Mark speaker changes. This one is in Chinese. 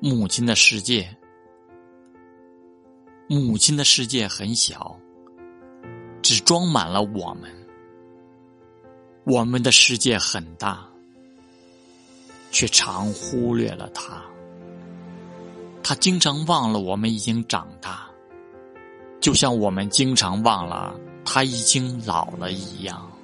Speaker 1: 母亲的世界。母亲的世界很小只装满了我们。我们的世界很大却常忽略了她她经常忘了我们已经长大就像我们经常忘了她已经老了一样。